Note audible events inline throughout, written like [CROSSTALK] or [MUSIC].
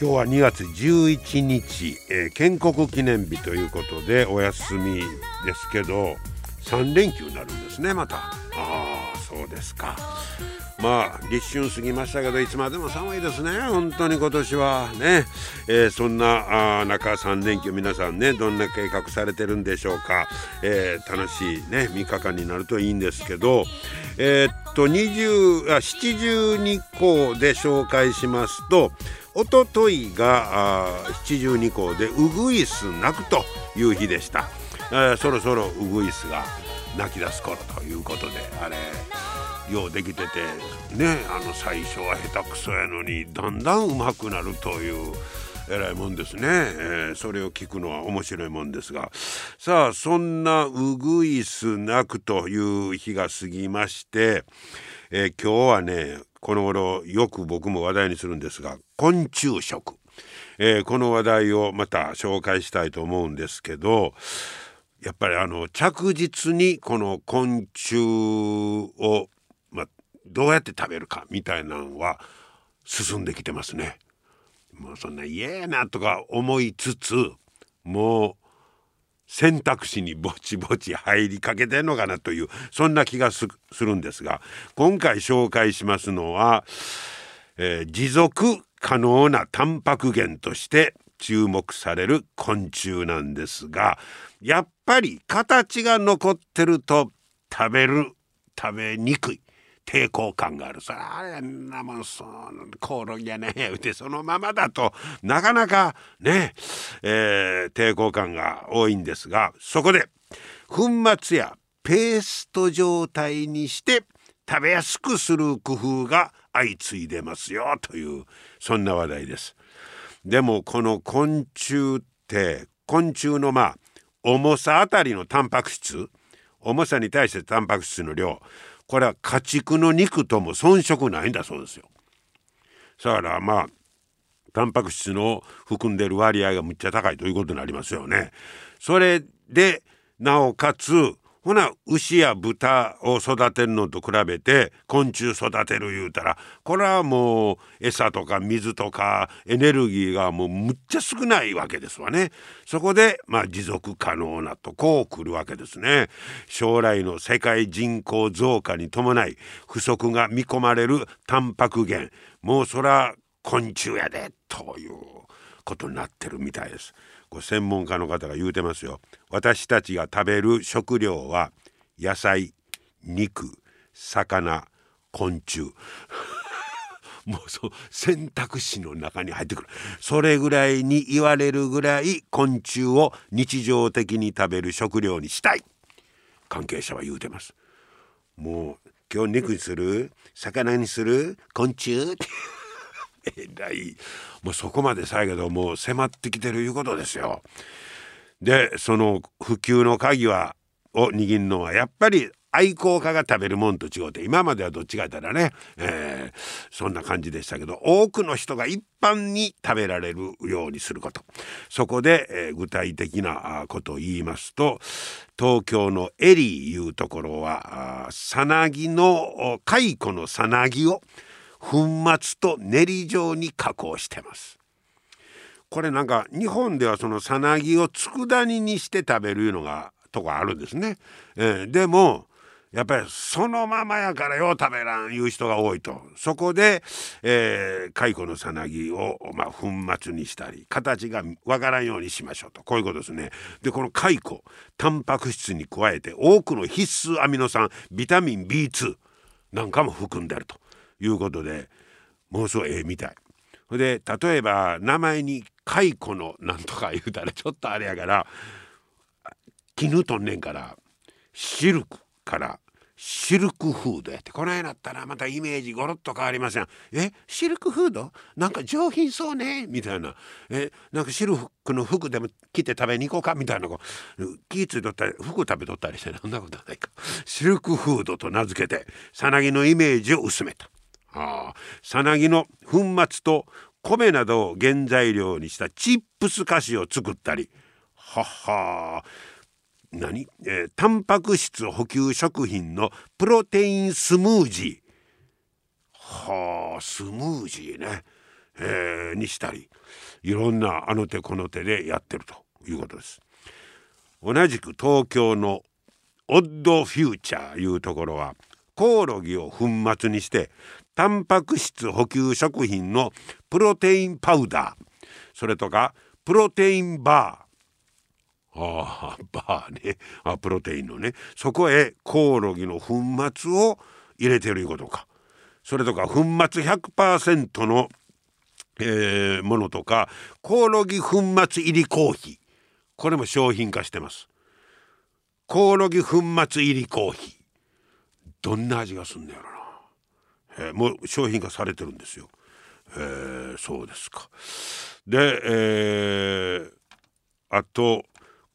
今日は2月11日、えー、建国記念日ということでお休みですけど3連休になるんですねまた。ああそうですか。まあ立春過ぎましたけどいつまでも寒いですね本当に今年は。ね、えー、そんなあ中3連休皆さんねどんな計画されてるんでしょうか、えー、楽しいね3日間になるといいんですけどえー、っと20あ七十二校で紹介しますとおとといが七十二校でウグイス鳴くという日でした、えー、そろそろウグイスが鳴き出す頃ということであれようできててねあの最初は下手くそやのにだんだん上手くなるというえらいもんですね、えー、それを聞くのは面白いもんですが。さあそんなウグイス鳴くという日が過ぎまして、えー、今日はねこの頃よく僕も話題にするんですが昆虫食、えー、この話題をまた紹介したいと思うんですけどやっぱりあの着実にこの昆虫を、ま、どうやって食べるかみたいなのは進んできてますね。もうそんな嫌やなとか思いつつもう選択肢にぼちぼち入りかけてんのかなというそんな気がするんですが今回紹介しますのは、えー、持続可能なタンパク源として注目される昆虫なんですがやっぱり形が残ってると食べる食べにくい。抵抗感があるそれあんなもんそコオロギやね言うてそのままだとなかなかね、えー、抵抗感が多いんですがそこで粉末やペースト状態にして食べやすくする工夫が相次いでますよというそんな話題です。でもこの昆虫って昆虫のまあ重さあたりのタンパク質重さに対してタンパク質の量これは家畜の肉とも遜色ないんだそうですよ。だからまあタンパク質の含んでる割合がむっちゃ高いということになりますよね。それでなおかつほな牛や豚を育てるのと比べて昆虫育てる言うたらこれはもう餌とか水とかエネルギーがもうむっちゃ少ないわけですわね。そこでまあ持続可能なとこう来るわけですね。将来の世界人口増加に伴い不足が見込まれるタンパク源もうそら昆虫やでということになってるみたいです。こう専門家の方が言うてますよ。私たちが食べる食料は野菜肉魚昆虫。[LAUGHS] もうそう選択肢の中に入ってくる。それぐらいに言われるぐらい昆虫を日常的に食べる食料にしたい。関係者は言うてます。もう今日肉にする？魚にする？昆虫？えらいもうそこまでさやけどもう迫ってきてるいうことですよ。でその普及の鍵はを握るのはやっぱり愛好家が食べるもんと違うて今まではどっちかやったらね、えー、そんな感じでしたけど多くの人が一般に食べられるようにすることそこで、えー、具体的なことを言いますと東京のエリーいうところはさなぎの蚕のさなぎを粉末と練り状に加工してます。これなんか日本ではそのさなぎを佃煮にして食べるいうのがとこあるんですね、えー、でもやっぱりそのままやからよう食べらんいう人が多いと。そこで、えー、蚕のさなぎを、まあ、粉末にしたり形がわからんようにしましょうと。こういうことですね。でこの蚕タンパク質に加えて多くの必須アミノ酸ビタミン B2 なんかも含んでると。いうことでもうすごいええみたい。で例えば名前に「蚕のなんとか言うたらちょっとあれやから絹とんねんからシルクからシルクフードやってこの辺だったらまたイメージゴロッと変わりません。えシルクフード？なんか上品そうねみたいな。えなんかシルクの服でも着て食べに行こうか？みたいなこう。気付いとったり服食べとったりしてそんなことないか。シルクフードと名付けてさなぎのイメージを薄めた。あさなぎの粉末と米などを原材料にしたチップス菓子を作ったり。はは何、えー、タンパク質補給食品のプロテインスムージー。はあスムージーね、えー、にしたり。いろんなあの手この手でやってるということです。同じく東京のオッドフューチャーいうところはコオロギを粉末にしてタンパク質補給食品のプロテインパウダー。それとかプロテインバー。ああバーね。あプロテインのね。そこへコオロギの粉末を入れてるいうことか。それとか粉末100%の、えー、ものとかコオロギ粉末入りコーヒー。これも商品化してます。コオロギ粉末入りコーヒー。どんな味がすんのやろな。えー、もう商品化されてるんですよ。えー、そうですか。で、えー、あと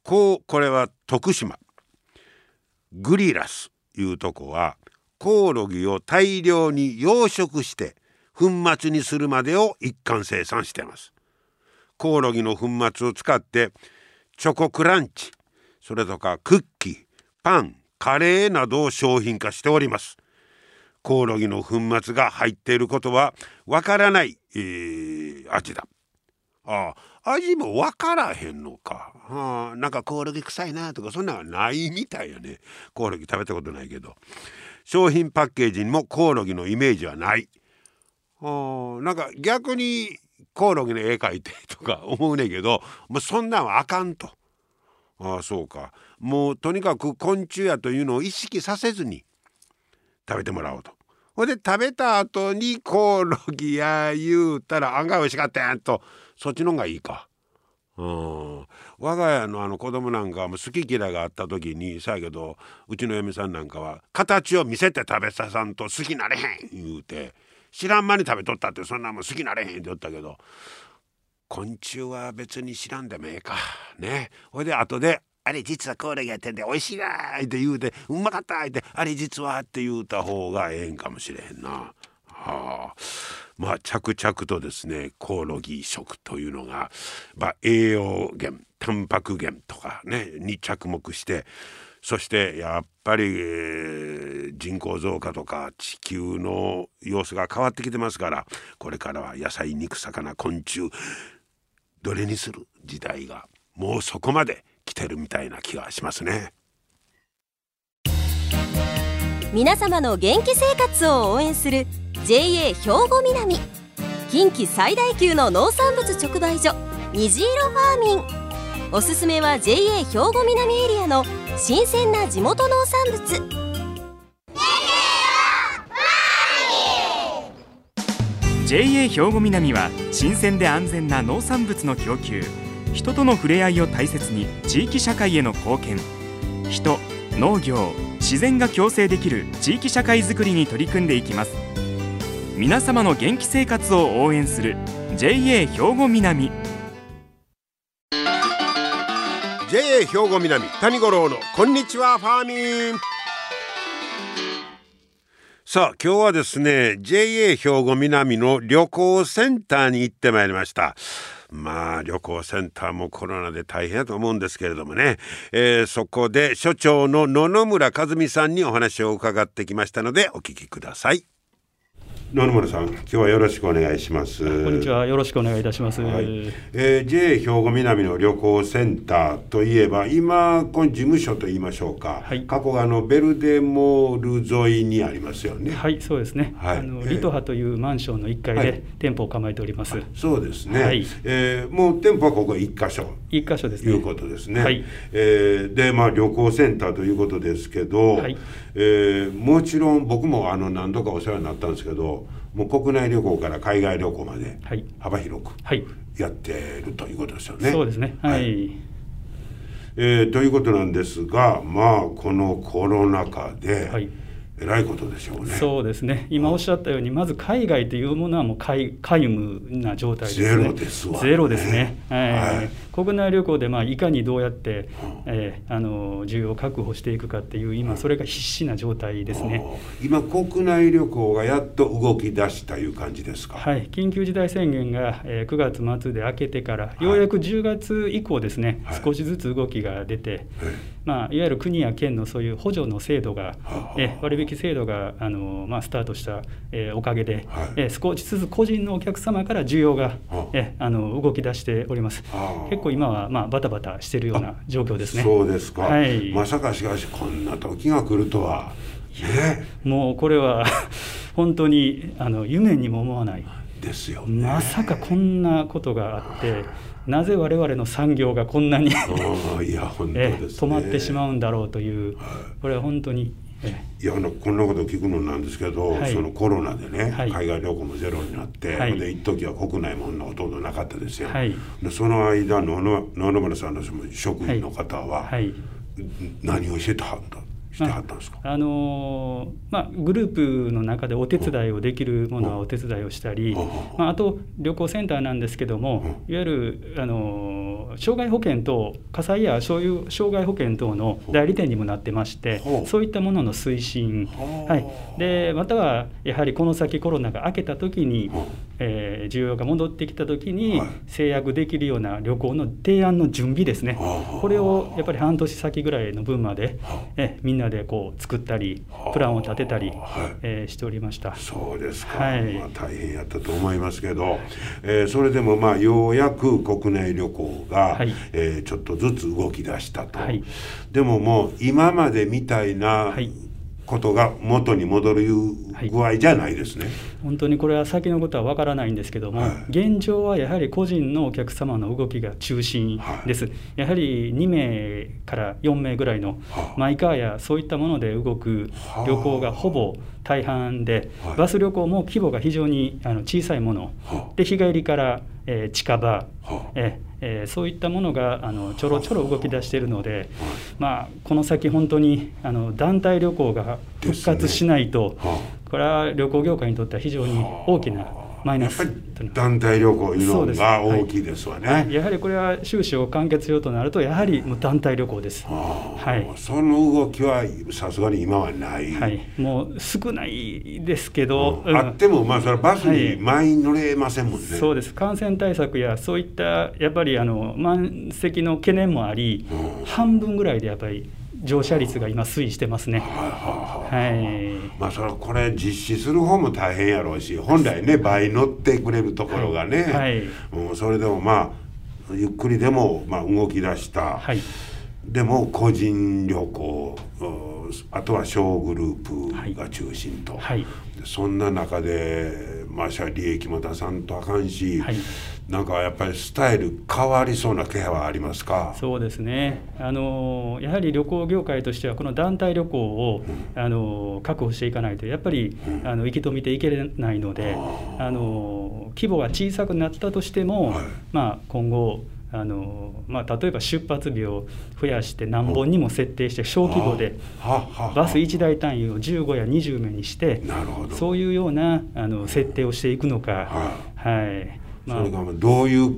こうこれは徳島グリラスいうとこはコオロギを大量に養殖して粉末にするまでを一貫生産してます。コオロギの粉末を使ってチョコクランチそれとかクッキーパンカレーなどを商品化しております。コオロギの粉末が入っていることはわからない、えー、味だ。ああ味もわからへんのか。ああなんかコオロギ臭いなとかそんなのはないみたいよね。コオロギ食べたことないけど。商品パッケージにもコオロギのイメージはない。あなんか逆にコオロギの絵描いてとか [LAUGHS] 思うねんけどもうそんなんはあかんと。ああそうかもうとにかく昆虫やというのを意識させずに食べてもらおうと。ほんで食べた後にコオロギや言うたら案外美味しかったやんとそっちの方がいいか。うん、我が家のあの子供なんかも好き嫌いがあった時にさやけどうちの嫁さんなんかは形を見せて食べささんと好きなれへん言うて知らん間に食べとったってそんなもん好きなれへんって言ったけど昆虫は別に知らんでもええかねほいで後であれ実はコオロギやってんで美味しいなって言うてうまかったってあれ実はって言うた方がええんかもしれへんな。はあ、まあ着々とですねコオロギ食というのが、まあ、栄養源タンパク源とかねに着目してそしてやっぱり、えー、人口増加とか地球の様子が変わってきてますからこれからは野菜肉魚昆虫どれにする時代がもうそこまで来てるみたいな気がしますね。皆様の元気生活を応援する JA 兵庫南。近畿最大級の農産物直売所虹色ファーミン。おすすめは JA 兵庫南エリアの新鮮な地元農産物。JA 兵庫南は新鮮で安全な農産物の供給人との触れ合いを大切に地域社会への貢献。人農業自然が共生できる地域社会づくりに取り組んでいきます。皆様の元気生活を応援する JA 兵庫南。JA 兵庫南谷五郎のこんにちはファーミン。さあ今日はですね JA 兵庫南の旅行センターに行ってまいりました。まあ旅行センターもコロナで大変だと思うんですけれどもね、えー、そこで所長の野々村和美さんにお話を伺ってきましたのでお聞きください。野々村さん、今日はよろしくお願いします。こんにちは、よろしくお願いいたします。はい、えー、JA 兵庫南の旅行センターといえば、今、この事務所と言いましょうか。はい、過去があのベルデモール沿いにありますよね。はい、そうですね。はい、あの、リトハというマンションの1階で店舗を構えております。そうですね。はい、えー、もう店舗はここ一箇所。一箇所ですね。いうことですね。はい、えー、で、まあ旅行センターということですけど、はい、えー、もちろん僕もあの何度かお世話になったんですけど。もう国内旅行から海外旅行まで幅広くやってるということですよね。そうですね、はい、えー、ということなんですがまあこのコロナ禍で、はい、えらいことでしょうね。そうですね。今おっしゃったように、まず海外というものはもう皆皆無な状態ですね。ゼロですわ、ね、ゼロですね。はい。はい、国内旅行でまあいかにどうやって、えー、あの需要を確保していくかっていう今それが必死な状態ですね。今国内旅行がやっと動き出したいう感じですか？はい。緊急事態宣言が、えー、9月末で明けてから、ようやく10月以降ですね、はい、少しずつ動きが出て、はい、まあいわゆる国や県のそういう補助の制度が、えー、割引制度があのまあスタートした、えー、おかげで、はい、えー、少しずつ個人のお客様から需要が、えー、あの動き出しております。結構今はまあバタバタしているような状況ですね。そうですか。はい、まさかしかしこんな時が来るとは。ね、もうこれは [LAUGHS] 本当にあの夢にも思わない。ですよ、ね、まさかこんなことがあって。なぜ我々の産業がこんなに止まってしまうんだろうという、これは本当にいやあのこんなこと聞くのなんですけど、はい、そのコロナでね、はい、海外旅行もゼロになって、はい、で一時は国内もほとんどなかったですよ、でその間野々村さんの職員の方は何をしてたんだしてはったんですか、まあ、あのー、まあ、グループの中でお手伝いをできるものはお手伝いをしたり、まあ、あと旅行センターなんですけども、いわゆる、あのー、障害保険等火災やそういう障害保険等の代理店にもなってましてそういったものの推進、はい、でまたはやはりこの先コロナが明けた時に、えー、需要が戻ってきた時に制約できるような旅行の提案の準備ですね。これをやっぱり半年先ぐらいの分まで、えみんなでこう作ったりプランを立てたり、はい、えー、しておりました。そうですか、はい、まあ、大変やったと思いますけど、えー、それでもまあようやく国内旅行が、はい、えー、ちょっとずつ動き出したと、はい、でももう今までみたいな、はいことが元に戻る具合じゃないですね、はい、本当にこれは先のことはわからないんですけども、はい、現状はやはり個人のお客様の動きが中心です、はい、やはり2名から4名ぐらいのマイカーやそういったもので動く旅行がほぼ大半で、バス旅行も規模が非常にあの小さいもの。で日帰りから、えー、近場、えーえー、そういったものがあのちょろちょろ動き出しているので、まあ、この先本当にあの団体旅行が復活しないと、これは旅行業界にとっては非常に大きなマイナス団体旅行いうのが大きいですわね、はい、やはりこれは収支を完結しようとなるとやはりもう団体旅行です、はい、その動きはさすがに今はない、はい、もう少ないですけど、うん、あってもまあそれはバスに満員乗れませんもんね、そうです。感染対策やそういったやっぱりあの満席の懸念もあり、うん、半分ぐらいでやっぱり乗車率が今推移してますね。はい。まあそれこれ実施する方も大変やろうし、本来ね倍乗ってくれるところがね、はい、うん、それでもまあゆっくりでもまあ動き出した。はい。でも個人旅行あとは小グループが中心と、はい、そんな中でまあ利益も出さんとあかんし、はい、なんかやっぱりスタイル変わりそうな気配はありますか？そうですね。あのやはり旅行業界としてはこの団体旅行を、うん、あの確保していかないとやっぱり、うん、あの生き止めていけないのであの規模が小さくなったとしても、はい、まあ、今後あのまあ、例えば出発日を増やして何本にも設定して小規模でバス1台単位を15や20名にしてそういうようなあの設定をしていくのか。はいそれがどういう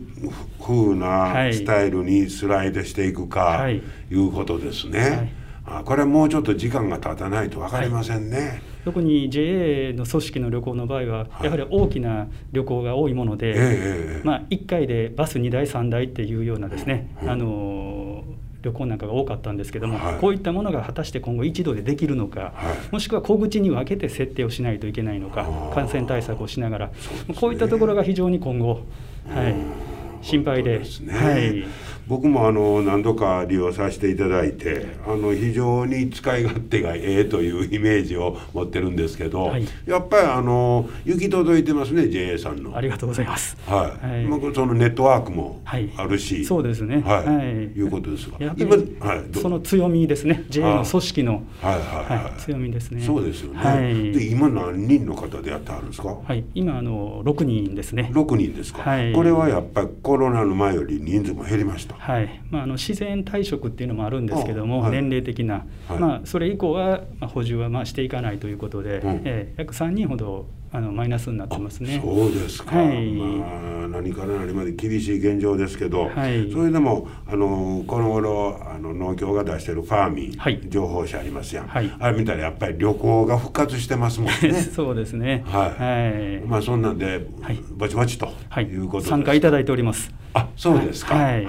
ふうなスタイルにスライドしていくかい。うことですね。はい、これはもうちょっと時間が経たないと分かりませんね。はい。特に JA の組織の旅行の場合は、やはり大きな旅行が多い。もので、はい、まあ、1回でバス2台、3台っていうようなですね、あの旅行なんかが多かったんですけども、はい、こういったものが果たして今後一度でできるのか、はい、もしくは小口に分けて設定をしないといけないのか感染対策をしながら、ね、こういったところが非常に今後、はい、心配で。でね、はい僕もあの何度か利用させていただいてあの非常に使い勝手がええというイメージを持ってるんですけど、はい、やっぱりあの行き届いてますね JA さんの。ありがとうございます、はい、はい、まあ、そのネットワークもあるし、はい、そうですね。はい、はい、いうことですが今、はい、その強みですね。JA の組織の、はいはいはい。強みですね。そうですよね、はい、で今何人の方でやってはるんですか？はい。今あの6人ですね。6人ですか、はい、これはやっぱりコロナの前より人数も減りました。はい。まあ、あの自然退職っていうのもあるんですけども、あはい。年齢的な、はい。まあ、それ以降は、まあ、補充はまあしていかないということで、うん。えー約3人ほどあのマイナスになってますね。そうですか、はい。まあ、何から何まで厳しい現状ですけど、はい。それでもあのこの頃あの農協が出してるファーミン、はい。情報誌ありますやん、はい。あれ見たらやっぱり旅行が復活してますもんね。[LAUGHS] そうですね。はい。はい。まあそんなんで、はい。ぼちぼちとはいいうことです、参加いただいております。あそうですか。はい。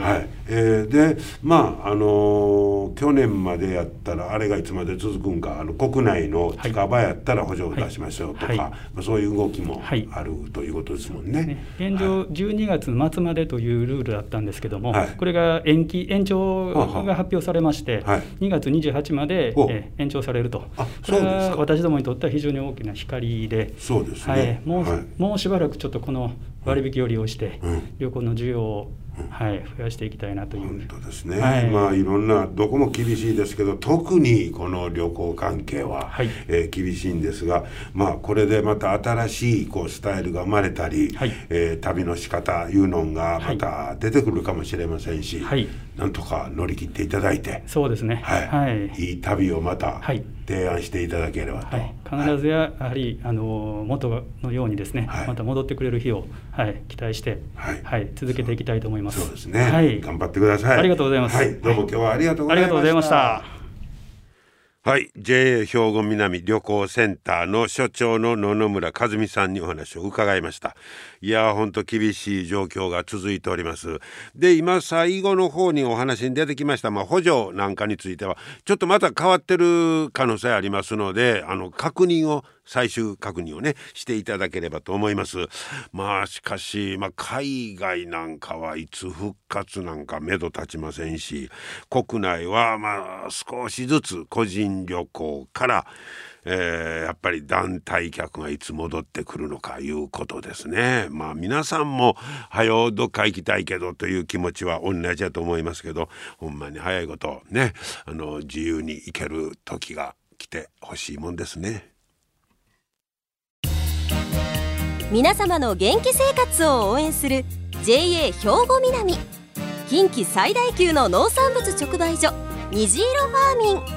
えーでまああのー去年までやったらあれがいつまで続くんかあの国内の近場やったら補助を出しましょうとか、はい。まあ、そういう動きもはい。あるということですもんね。ね、現状、12月末までというルールだったんですけども、はい。これが延期、延長が発表されまして、はい。2月28まで、お。えー延長されると、あそうです私どもにとっては非常に大きな光で、そうですね。はい。もうはい。もうしばらくちょっとこの割引を利用して、うん。旅行の需要を、はい、増やしていきたいなという。本当ですね、はい。まあいろんなどこも厳しいですけど特にこの旅行関係は、はい。えー厳しいんですがまあこれでまた新しいこうスタイルが生まれたり、はい。えー旅の仕方いうのがまた出てくるかもしれませんし、はい。なんとか乗り切っていただいて、そうですね。はい。はい。いい旅をまたはい提案していただければと。はい、必ずややはりあの元のようにですね、はいまた戻ってくれる日を、はい、期待して、はい続けていきたいと思います。そうですね、はい、頑張ってください。ありがとうございますはい、どうも今日はありがとうございました。ありがとうございました。はい、JA 兵庫南旅行センターの所長の野々村和美さんにお話を伺いました。いやーほんと厳しい状況が続いております。で今最後の方にお話に出てきました、まあ、補助なんかについてはちょっとまた変わってる可能性ありますのであの確認を最終確認をねしていただければと思います。まあしかし、まあ、海外なんかはいつ復活なんか目処立ちませんし国内はまあ少しずつ個人旅行から、えーやっぱり団体客がいつ戻ってくるのかいうことですね。まあ皆さんも早うどっか行きたいけどという気持ちは同じだと思いますけどほんまに早いことねあの自由に行ける時が来てほしいもんですね。皆様の元気生活を応援する JA 兵庫南。近畿最大級の農産物直売所虹色ファーミン。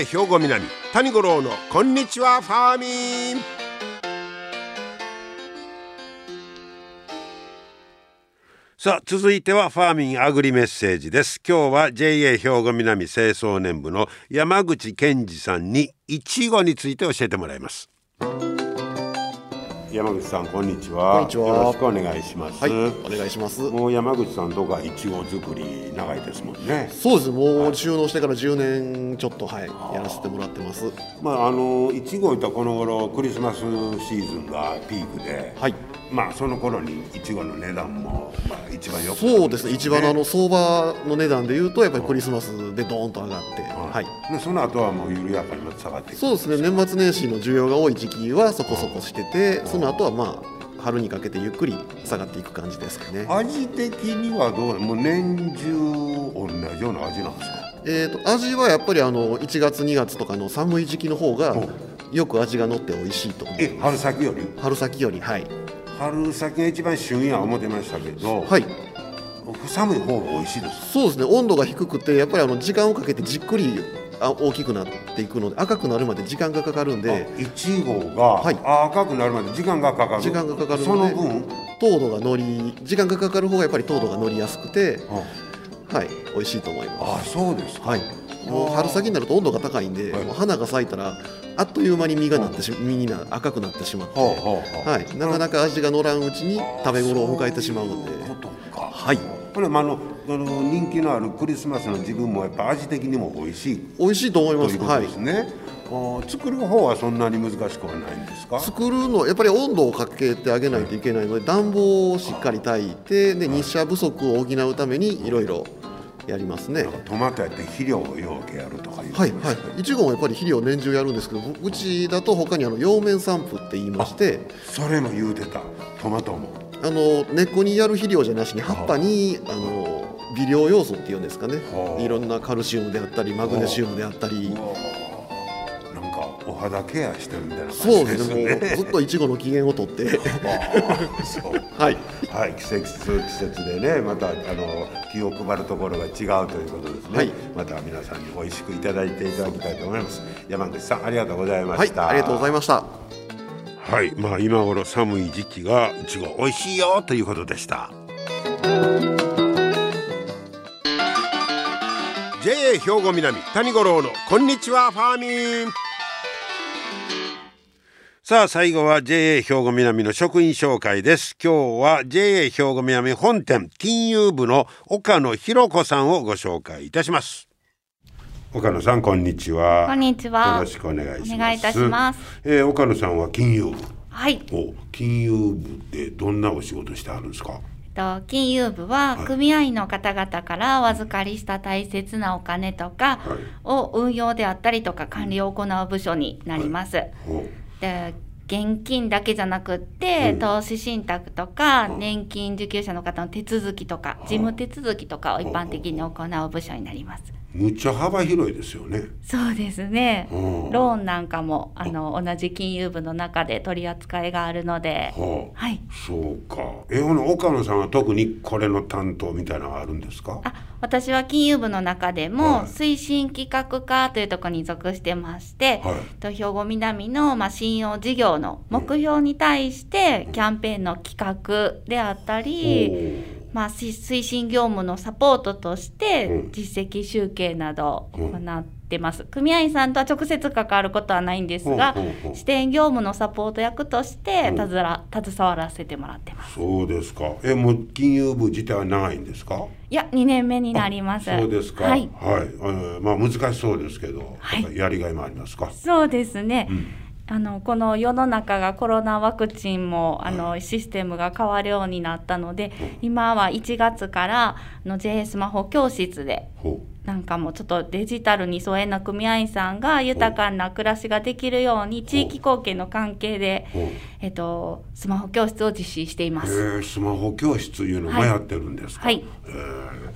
JA 兵庫南谷五郎のこんにちはファーミン。さあ続いてはファーミンアグリメッセージです。今日は JA 兵庫南清掃年部の山口健二さんにいちごについて教えてもらいます。山口さんこんにちはよろしくお願いします、はい、お願いします。もう山口さんとかいちご作り長いですもんねそうです。もう収納してから10年ちょっとはいやらせてもらってます。まああのいちごいったこの頃クリスマスシーズンがピークで、はい。まあその頃にいちごの値段もまあ一番よくそうですね。一番のあの相場の値段で言うとやっぱりクリスマスでドーンと上がって、はい。でその後はもう緩やかに下がっていくそうですね。年末年始の需要が多い時期はそこそこしてて、その後はまあ春にかけてゆっくり下がっていく感じですかね。味的にはどうもう年中同じような味なんですか？えー、と味はやっぱりあの1月2月とかの寒い時期の方がほよく味が乗って美味しいと思えいます。春先より？春先よりはい春先が一番旬や思ってましたけど、はい。寒い方が美味しいです。そうですね。温度が低くてやっぱりあの時間をかけてじっくりあ大きくなっていくので赤くなるまで時間がかかるんでいちごが、はい。あ赤くなるまで時間がかかる。時間がかかるその分、糖度が乗り時間がかかる方がやっぱり糖度が乗りやすくてあ。はい美味しいと思いまあそうですはい。もう春先になると温度が高いんで、はい。もう花が咲いたらあっという間に実がなってし実にな赤くなってしまって、はい、なかなか味が乗らんうちに食べ頃を迎えてしまうんで。はい。これ、まあ、あのその人気のあるクリスマスの自分もやっぱ味的にも美味しい。美味しいと思います。ということですね、あー作る方はそんなに難しくはないんですか？作るのやっぱり温度をかけてあげないといけないので暖房をしっかり焚いてで日射不足を補うためにいろいろやりますね。トマトやって肥料をようけやるとかいうはいはい。いちごもやっぱり肥料年中やるんですけどううちだと他にあの葉面散布って言いましてそれも言うてたトマトも。あの根っこにやる肥料じゃなしに葉っぱにあの微量要素っていうんですかね。はあ。いろんなカルシウムであったりマグネシウムであったり肌ケアしてるみたいな感そうですすね。もうねずっといちごの機嫌をとって。はい。はい、季節季節でねまたあの気を配るところが違うということですね、はい。また皆さんに美味しくいただいていただきたいと思います。山口さんありがとうございまはいした、ありがとうございました。はいまあ今頃寒い時期がいちご美味しいよということでした。JA 兵庫南谷五郎のこんにちはファーミンさあ最後は JA 兵庫南の職員紹介です。今日は JA 兵庫南本店金融部の岡野博子さんをご紹介いたします。岡野さんこんにちは。こんにちは。よろしくお願いします。お願いいたします。えー岡野さんは金融部。はい。お金融部でどんなお仕事してあるんですか？と金融部は組合員の方々からお預かりした大切なお金とかはい。を運用であったりとか管理を行う部署になります。おで現金だけじゃなくって、うん。投資信託とか、うん。年金受給者の方の手続きとか、事務手続きとかを一般的に行う部署になります。むっちゃ幅広いですよね。そうですね。うん。ローンなんかもあ。の同じ金融部の中で取り扱いがあるので、はあ。はい。そうか。えほな岡野さんは特にこれの担当みたいなのがあるんですか？あ私は金融部の中ではい。も推進企画課というところに属してまして、はい。と兵庫南の、まあ、信用事業の目標に対してキャンペーンの企画であったり、まあ、し推進業務のサポートとしてうん。実績集計などをうん行ってます。組合員さんとは直接関わることはないんですが支店業務のサポート役としてうん。たずら携わらせてもらってます。そうですか。えもう金融部自体は長いんですか？いや2年目になります。そうですか。はい。はい、えーまあ難しそうですけど、はい。やりがいもありますか？そうですね、うん。あのこの世の中がコロナワクチンもあのシステムが変わるようになったので、今は1月からあの JA スマホ教室でほなんかもうちょっとデジタルに疎遠な組合員さんが豊かな暮らしができるように地域貢献の関係で、えっと、スマホ教室を実施しています。えースマホ教室いうのもはい。やってるんですか、はい。えー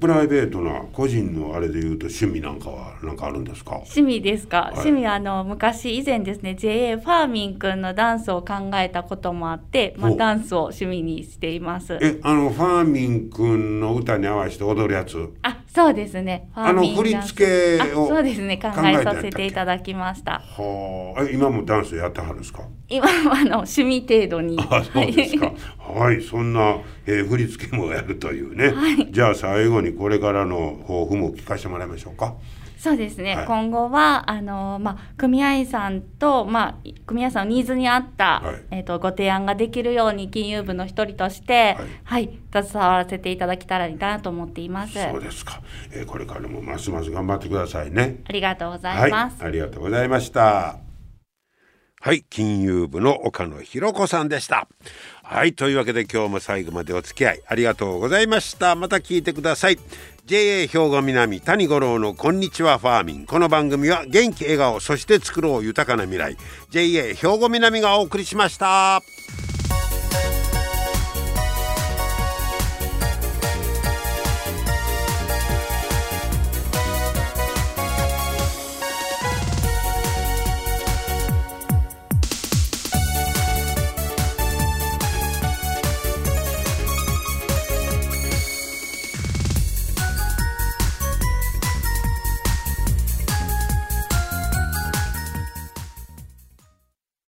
プライベートな個人のあれで言うと趣味なんかはなんかあるんですか？趣味ですか、い。趣味はあの昔以前ですね JA ファーミンくんのダンスを考えたこともあって、まあ、ダンスを趣味にしています。えあのファーミン君の歌に合わせて踊るやつ？あ、そうですね。あの振り付けをあそうですね。考考えさせていただきました。はあえ今もダンスやってはるんですか？今はあの趣味程度に。あそうですかはい。はいそんな、えー振り付けもやるというね、はいじゃあ最後にこれからの抱負も聞かせてもらいましょうかそうですね。はい今後はあのまあ組合員さんとまあ組合員さんのニーズに合った、はいえっ、とご提案ができるように金融部の一人として、はい、携わらせていただけたらいいかなと思っています。そうですか、えーこれからもますます頑張ってくださいねありがとうございます。はい、ありがとうございました。はい、金融部の岡野博子さんでした。はい、というわけで今日も最後までお付き合いありがとうございました。また聞いてください。JA 兵庫南谷五郎のこんにちはファーミン。この番組は元気笑顔そして作ろう豊かな未来。JA 兵庫南がお送りしました。